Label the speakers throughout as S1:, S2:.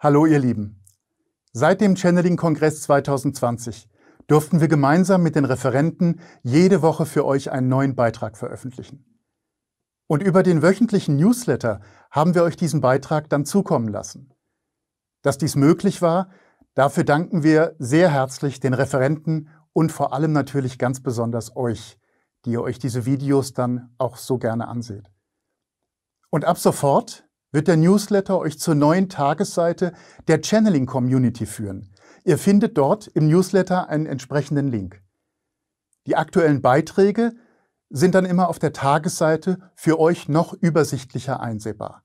S1: Hallo ihr Lieben. Seit dem Channeling-Kongress 2020 durften wir gemeinsam mit den Referenten jede Woche für euch einen neuen Beitrag veröffentlichen. Und über den wöchentlichen Newsletter haben wir euch diesen Beitrag dann zukommen lassen. Dass dies möglich war, dafür danken wir sehr herzlich den Referenten und vor allem natürlich ganz besonders euch, die ihr euch diese Videos dann auch so gerne anseht. Und ab sofort wird der Newsletter euch zur neuen Tagesseite der Channeling Community führen. Ihr findet dort im Newsletter einen entsprechenden Link. Die aktuellen Beiträge sind dann immer auf der Tagesseite für euch noch übersichtlicher einsehbar.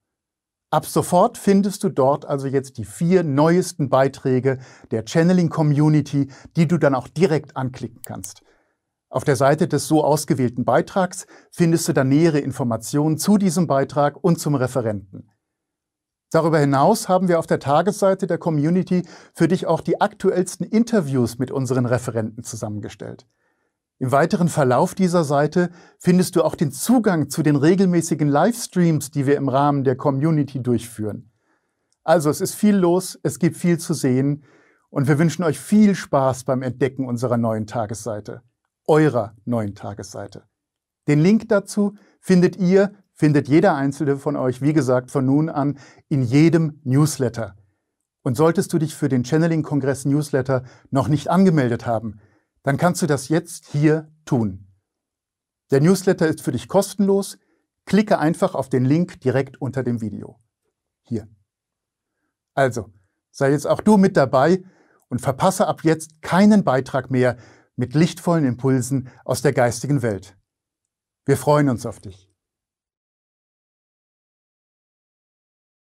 S1: Ab sofort findest du dort also jetzt die vier neuesten Beiträge der Channeling Community, die du dann auch direkt anklicken kannst. Auf der Seite des so ausgewählten Beitrags findest du dann nähere Informationen zu diesem Beitrag und zum Referenten. Darüber hinaus haben wir auf der Tagesseite der Community für dich auch die aktuellsten Interviews mit unseren Referenten zusammengestellt. Im weiteren Verlauf dieser Seite findest du auch den Zugang zu den regelmäßigen Livestreams, die wir im Rahmen der Community durchführen. Also es ist viel los, es gibt viel zu sehen und wir wünschen euch viel Spaß beim Entdecken unserer neuen Tagesseite, eurer neuen Tagesseite. Den Link dazu findet ihr findet jeder einzelne von euch, wie gesagt, von nun an in jedem Newsletter. Und solltest du dich für den Channeling-Kongress Newsletter noch nicht angemeldet haben, dann kannst du das jetzt hier tun. Der Newsletter ist für dich kostenlos. Klicke einfach auf den Link direkt unter dem Video. Hier. Also, sei jetzt auch du mit dabei und verpasse ab jetzt keinen Beitrag mehr mit lichtvollen Impulsen aus der geistigen Welt. Wir freuen uns auf dich.